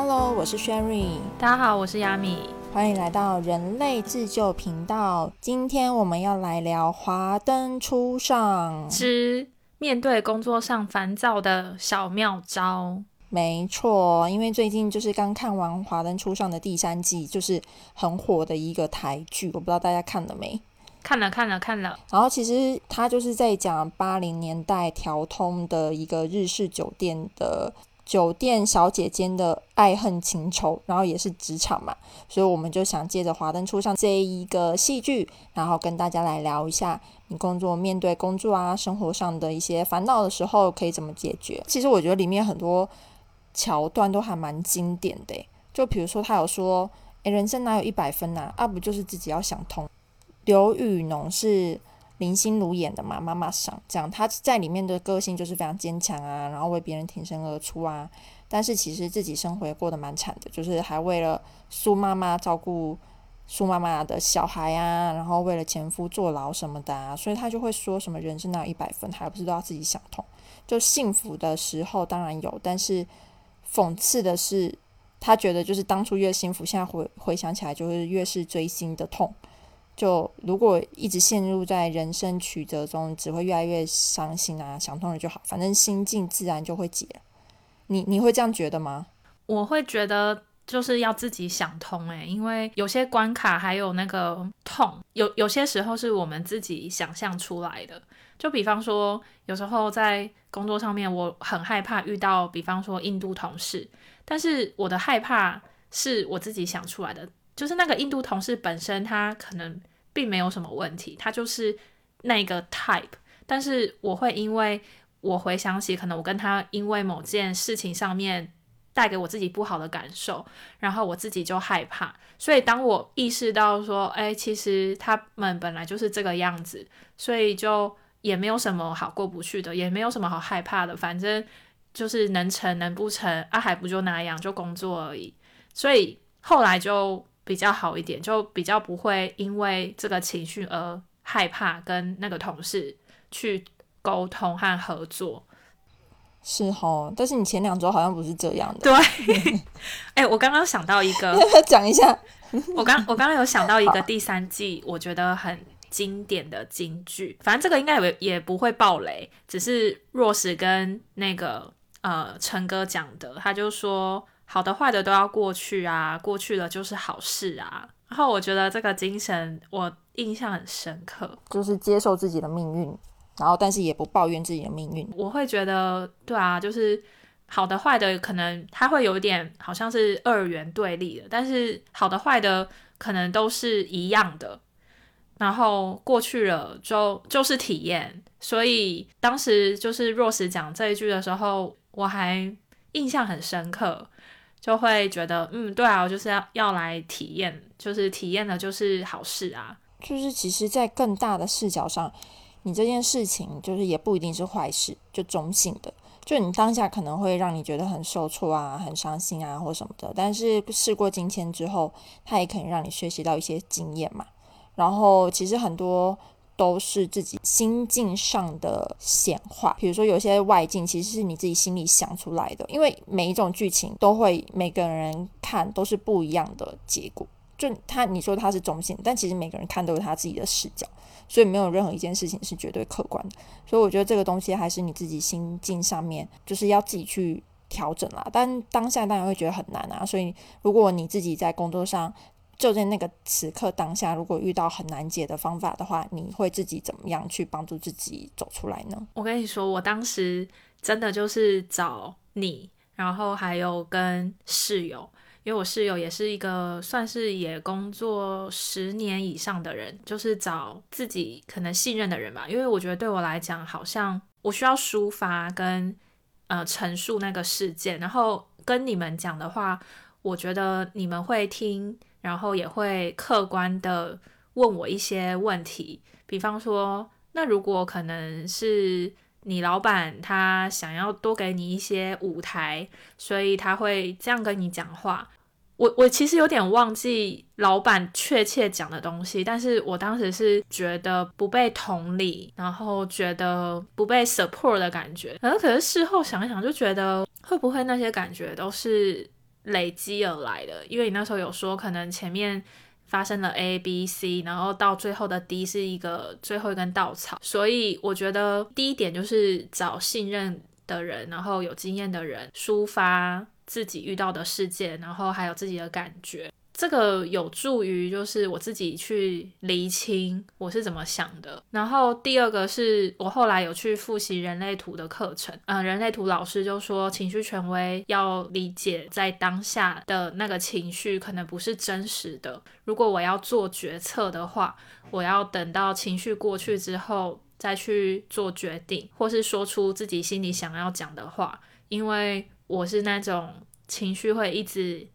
Hello，我是 Sherry，大家好，我是亚米，欢迎来到人类自救频道。今天我们要来聊华灯初上之面对工作上烦躁的小妙招。没错，因为最近就是刚看完《华灯初上》的第三季，就是很火的一个台剧，我不知道大家看了没？看了，看了，看了。然后其实他就是在讲八零年代调通的一个日式酒店的。酒店小姐间的爱恨情仇，然后也是职场嘛，所以我们就想借着《华灯初上》这一个戏剧，然后跟大家来聊一下，你工作面对工作啊，生活上的一些烦恼的时候，可以怎么解决？其实我觉得里面很多桥段都还蛮经典的，就比如说他有说，诶，人生哪有一百分呐？啊，不就是自己要想通。刘宇农是。林心如演的嘛，妈妈桑这样，她在里面的个性就是非常坚强啊，然后为别人挺身而出啊。但是其实自己生活也过得蛮惨的，就是还为了苏妈妈照顾苏妈妈的小孩啊，然后为了前夫坐牢什么的啊。所以她就会说什么人生哪有一百分，还不是都要自己想通。就幸福的时候当然有，但是讽刺的是，她觉得就是当初越幸福，现在回回想起来就是越是锥心的痛。就如果一直陷入在人生曲折中，只会越来越伤心啊！想通了就好，反正心境自然就会解。你你会这样觉得吗？我会觉得就是要自己想通诶，因为有些关卡还有那个痛，有有些时候是我们自己想象出来的。就比方说，有时候在工作上面，我很害怕遇到，比方说印度同事，但是我的害怕是我自己想出来的。就是那个印度同事本身，他可能并没有什么问题，他就是那个 type。但是我会因为我回想起，可能我跟他因为某件事情上面带给我自己不好的感受，然后我自己就害怕。所以当我意识到说，哎，其实他们本来就是这个样子，所以就也没有什么好过不去的，也没有什么好害怕的，反正就是能成能不成啊，还不就那样，就工作而已。所以后来就。比较好一点，就比较不会因为这个情绪而害怕跟那个同事去沟通和合作。是哦，但是你前两周好像不是这样的。对，哎，我刚刚想到一个，讲一下。我刚我刚刚有想到一个第三季，我觉得很经典的金句。反正这个应该也也不会爆雷，只是若石跟那个呃陈哥讲的，他就说。好的坏的都要过去啊，过去了就是好事啊。然后我觉得这个精神我印象很深刻，就是接受自己的命运，然后但是也不抱怨自己的命运。我会觉得，对啊，就是好的坏的可能它会有点好像是二元对立的，但是好的坏的可能都是一样的。然后过去了就就是体验，所以当时就是若实讲这一句的时候，我还印象很深刻。就会觉得，嗯，对啊，我就是要要来体验，就是体验的，就是好事啊。就是其实，在更大的视角上，你这件事情就是也不一定是坏事，就中性的。就你当下可能会让你觉得很受挫啊，很伤心啊，或什么的。但是事过境迁之后，它也可能让你学习到一些经验嘛。然后其实很多。都是自己心境上的显化，比如说有些外境其实是你自己心里想出来的，因为每一种剧情都会每个人看都是不一样的结果。就他你说他是中性，但其实每个人看都有他自己的视角，所以没有任何一件事情是绝对客观的。所以我觉得这个东西还是你自己心境上面就是要自己去调整啦。但当下当然会觉得很难啊，所以如果你自己在工作上，就在那个此刻当下，如果遇到很难解的方法的话，你会自己怎么样去帮助自己走出来呢？我跟你说，我当时真的就是找你，然后还有跟室友，因为我室友也是一个算是也工作十年以上的人，就是找自己可能信任的人吧。因为我觉得对我来讲，好像我需要抒发跟呃陈述那个事件，然后跟你们讲的话，我觉得你们会听。然后也会客观的问我一些问题，比方说，那如果可能是你老板他想要多给你一些舞台，所以他会这样跟你讲话。我我其实有点忘记老板确切讲的东西，但是我当时是觉得不被同理，然后觉得不被 support 的感觉。然后可是事后想一想，就觉得会不会那些感觉都是。累积而来的。因为你那时候有说，可能前面发生了 A、B、C，然后到最后的 D 是一个最后一根稻草。所以我觉得第一点就是找信任的人，然后有经验的人抒发自己遇到的事件，然后还有自己的感觉。这个有助于就是我自己去厘清我是怎么想的。然后第二个是我后来有去复习人类图的课程，嗯，人类图老师就说情绪权威要理解在当下的那个情绪可能不是真实的。如果我要做决策的话，我要等到情绪过去之后再去做决定，或是说出自己心里想要讲的话，因为我是那种情绪会一直。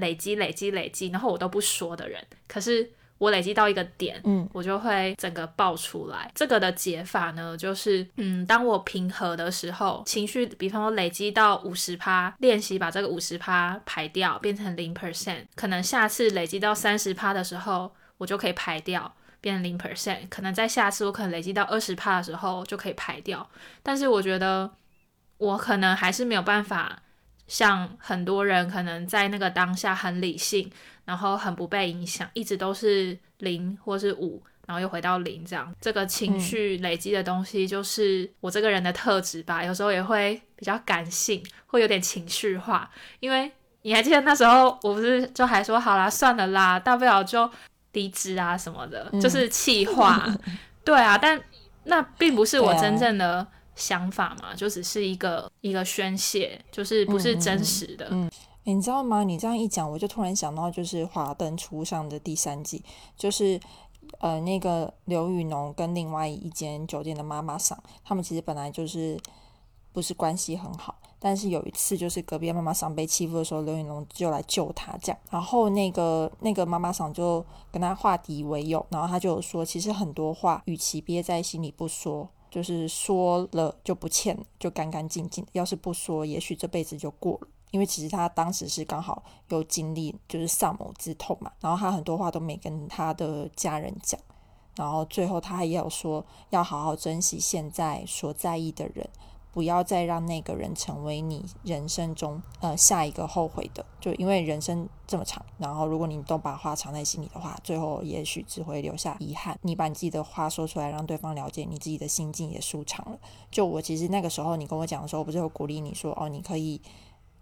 累积累积累积，然后我都不说的人，可是我累积到一个点，嗯，我就会整个爆出来。这个的解法呢，就是嗯，当我平和的时候，情绪，比方说累积到五十趴，练习把这个五十趴排掉，变成零 percent，可能下次累积到三十趴的时候，我就可以排掉，变成零 percent。可能在下次我可能累积到二十趴的时候就可以排掉，但是我觉得我可能还是没有办法。像很多人可能在那个当下很理性，然后很不被影响，一直都是零或是五，然后又回到零这样。这个情绪累积的东西，就是我这个人的特质吧。有时候也会比较感性，会有点情绪化。因为你还记得那时候，我不是就还说好啦，算了啦，大不了就离职啊什么的，就是气话。对啊，但那并不是我真正的。想法嘛，就只是一个一个宣泄，就是不是真实的。嗯，你知道吗？你这样一讲，我就突然想到，就是《华灯初上》的第三季，就是呃，那个刘宇农跟另外一间酒店的妈妈桑，他们其实本来就是不是关系很好，但是有一次就是隔壁妈妈桑被欺负的时候，刘宇农就来救他，这样，然后那个那个妈妈桑就跟他化敌为友，然后他就说，其实很多话，与其憋在心里不说。就是说了就不欠，就干干净净。要是不说，也许这辈子就过了。因为其实他当时是刚好有经历，就是丧母之痛嘛。然后他很多话都没跟他的家人讲。然后最后他也有说，要好好珍惜现在所在意的人。不要再让那个人成为你人生中呃下一个后悔的，就因为人生这么长，然后如果你都把话藏在心里的话，最后也许只会留下遗憾。你把你自己的话说出来，让对方了解你自己的心境也舒畅了。就我其实那个时候你跟我讲的时候，我不是有鼓励你说哦，你可以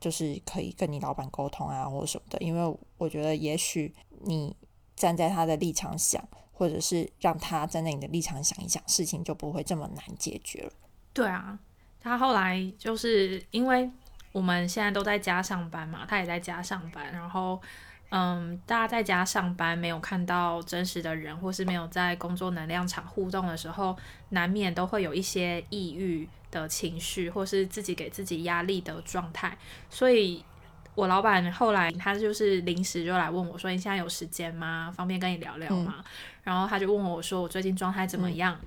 就是可以跟你老板沟通啊，或者什么的，因为我觉得也许你站在他的立场想，或者是让他站在你的立场想一想，事情就不会这么难解决了。对啊。他后来就是因为我们现在都在家上班嘛，他也在家上班，然后嗯，大家在家上班没有看到真实的人，或是没有在工作能量场互动的时候，难免都会有一些抑郁的情绪，或是自己给自己压力的状态。所以，我老板后来他就是临时就来问我说：“你现在有时间吗？方便跟你聊聊吗？”然后他就问我说：“我最近状态怎么样？”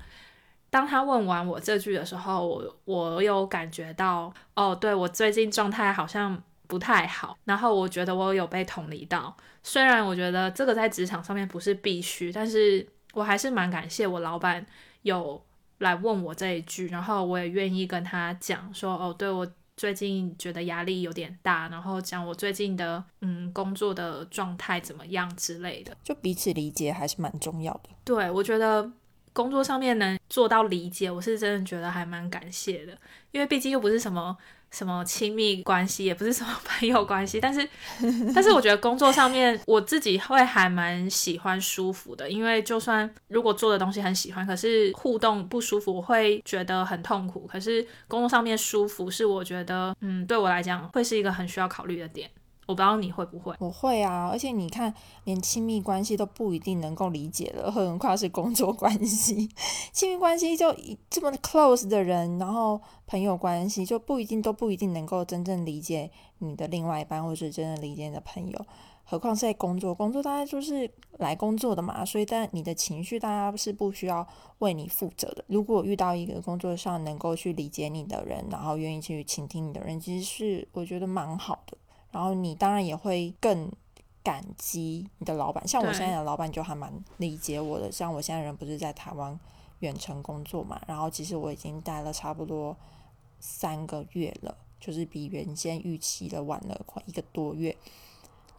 当他问完我这句的时候，我我有感觉到，哦，对我最近状态好像不太好，然后我觉得我有被同理到。虽然我觉得这个在职场上面不是必须，但是我还是蛮感谢我老板有来问我这一句，然后我也愿意跟他讲说，哦，对我最近觉得压力有点大，然后讲我最近的嗯工作的状态怎么样之类的，就彼此理解还是蛮重要的。对，我觉得。工作上面能做到理解，我是真的觉得还蛮感谢的，因为毕竟又不是什么什么亲密关系，也不是什么朋友关系，但是 但是我觉得工作上面我自己会还蛮喜欢舒服的，因为就算如果做的东西很喜欢，可是互动不舒服，我会觉得很痛苦。可是工作上面舒服是我觉得，嗯，对我来讲会是一个很需要考虑的点。我不知道你会不会，我会啊，而且你看，连亲密关系都不一定能够理解了，何况是工作关系。亲密关系就这么 close 的人，然后朋友关系就不一定都不一定能够真正理解你的另外一半，或是真正理解你的朋友。何况是在工作，工作大家就是来工作的嘛，所以但你的情绪大家是不需要为你负责的。如果遇到一个工作上能够去理解你的人，然后愿意去倾听你的人，其实是我觉得蛮好的。然后你当然也会更感激你的老板，像我现在的老板就还蛮理解我的。像我现在人不是在台湾远程工作嘛，然后其实我已经待了差不多三个月了，就是比原先预期的晚了快一个多月。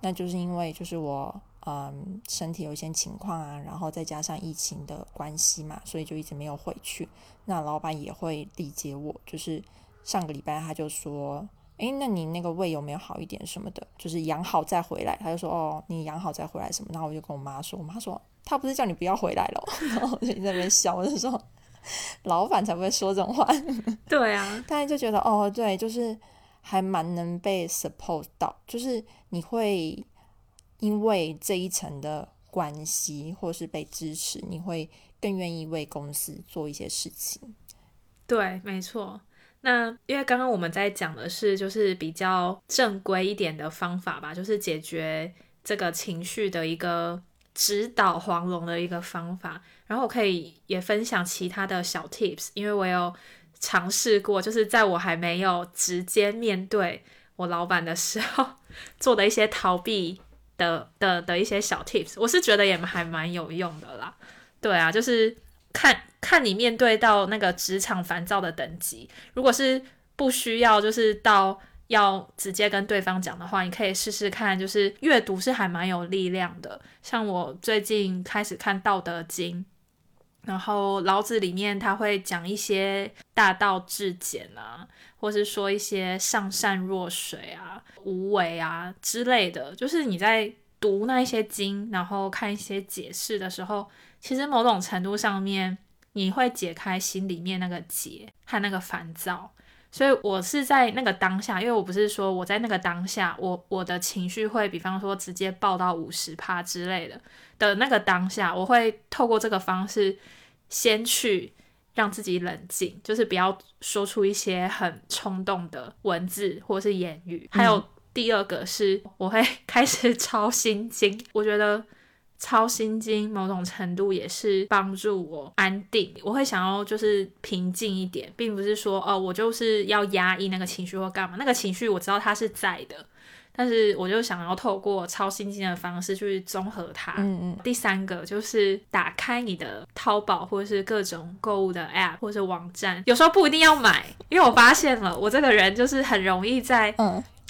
那就是因为就是我嗯身体有一些情况啊，然后再加上疫情的关系嘛，所以就一直没有回去。那老板也会理解我，就是上个礼拜他就说。诶，那你那个胃有没有好一点什么的？就是养好再回来。他就说，哦，你养好再回来什么？然后我就跟我妈说，我妈说，他不是叫你不要回来了。然后我就在那边笑，我就说，老板才不会说这种话。对啊，大家就觉得，哦，对，就是还蛮能被 support 到，就是你会因为这一层的关系，或是被支持，你会更愿意为公司做一些事情。对，没错。那因为刚刚我们在讲的是，就是比较正规一点的方法吧，就是解决这个情绪的一个指导黄龙的一个方法。然后我可以也分享其他的小 tips，因为我有尝试过，就是在我还没有直接面对我老板的时候，做的一些逃避的的的一些小 tips，我是觉得也还蛮有用的啦。对啊，就是看。看你面对到那个职场烦躁的等级，如果是不需要，就是到要直接跟对方讲的话，你可以试试看，就是阅读是还蛮有力量的。像我最近开始看《道德经》，然后老子里面他会讲一些大道至简啊，或是说一些上善若水啊、无为啊之类的。就是你在读那一些经，然后看一些解释的时候，其实某种程度上面。你会解开心里面那个结和那个烦躁，所以我是在那个当下，因为我不是说我在那个当下，我我的情绪会，比方说直接爆到五十帕之类的的那个当下，我会透过这个方式先去让自己冷静，就是不要说出一些很冲动的文字或是言语。还有第二个是，我会开始 抄心经，我觉得。抄心经，某种程度也是帮助我安定。我会想要就是平静一点，并不是说哦，我就是要压抑那个情绪或干嘛。那个情绪我知道它是在的，但是我就想要透过抄心经的方式去综合它。嗯嗯。第三个就是打开你的淘宝或者是各种购物的 App 或者网站，有时候不一定要买，因为我发现了我这个人就是很容易在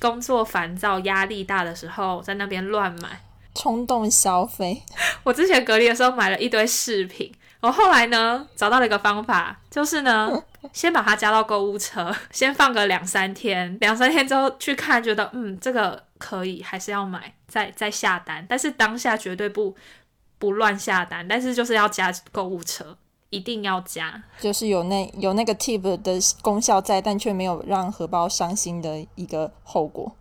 工作烦躁、压力大的时候在那边乱买。冲动消费，我之前隔离的时候买了一堆饰品，我后来呢找到了一个方法，就是呢先把它加到购物车，先放个两三天，两三天之后去看，觉得嗯这个可以，还是要买，再再下单。但是当下绝对不不乱下单，但是就是要加购物车，一定要加，就是有那有那个 tip 的功效在，但却没有让荷包伤心的一个后果。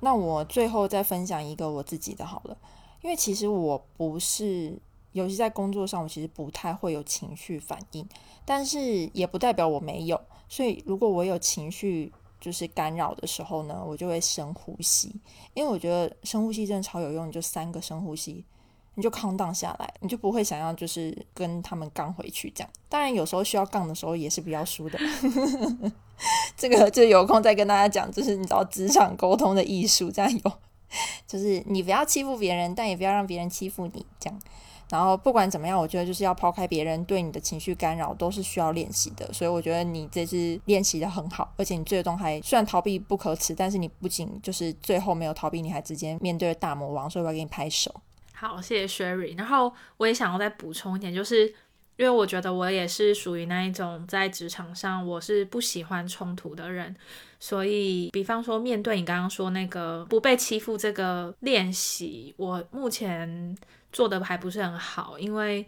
那我最后再分享一个我自己的好了，因为其实我不是，尤其在工作上，我其实不太会有情绪反应，但是也不代表我没有。所以如果我有情绪就是干扰的时候呢，我就会深呼吸，因为我觉得深呼吸真的超有用，就三个深呼吸。你就抗荡下来，你就不会想要就是跟他们杠回去这样。当然有时候需要杠的时候也是比较输的，这个就有空再跟大家讲，就是你知道职场沟通的艺术这样有，就是你不要欺负别人，但也不要让别人欺负你这样。然后不管怎么样，我觉得就是要抛开别人对你的情绪干扰，都是需要练习的。所以我觉得你这次练习的很好，而且你最终还虽然逃避不可耻，但是你不仅就是最后没有逃避，你还直接面对了大魔王，所以我要给你拍手。好，谢谢 Sherry。然后我也想要再补充一点，就是因为我觉得我也是属于那一种在职场上我是不喜欢冲突的人，所以比方说面对你刚刚说那个不被欺负这个练习，我目前做的还不是很好，因为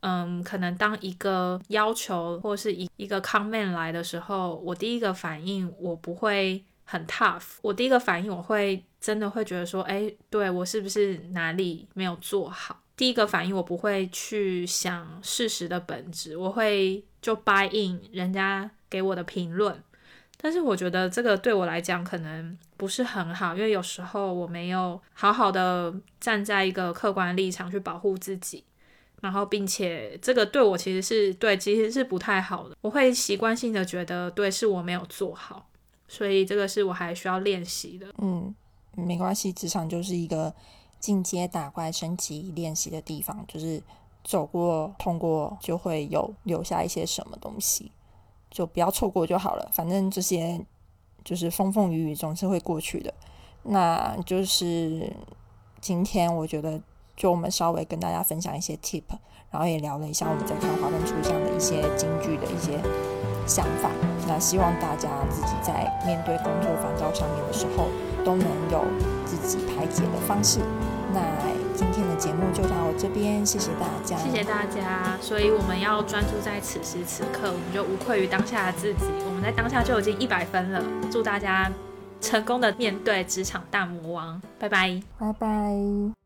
嗯，可能当一个要求或是一一个 comment 来的时候，我第一个反应我不会。很 tough，我第一个反应我会真的会觉得说，哎，对我是不是哪里没有做好？第一个反应我不会去想事实的本质，我会就 buy in 人家给我的评论。但是我觉得这个对我来讲可能不是很好，因为有时候我没有好好的站在一个客观立场去保护自己，然后并且这个对我其实是对其实是不太好的，我会习惯性的觉得对是我没有做好。所以这个是我还需要练习的。嗯，没关系，职场就是一个进阶打怪、升级练习的地方，就是走过、通过就会有留下一些什么东西，就不要错过就好了。反正这些就是风风雨雨总是会过去的。那就是今天我觉得，就我们稍微跟大家分享一些 tip，然后也聊了一下我们在看华灯初上的一些京剧的一些想法。那希望大家自己在面对工作烦躁上面的时候，都能有自己排解的方式。那今天的节目就到这边，谢谢大家，谢谢大家。所以我们要专注在此时此刻，我们就无愧于当下的自己。我们在当下就已经一百分了。祝大家成功的面对职场大魔王，拜拜，拜拜。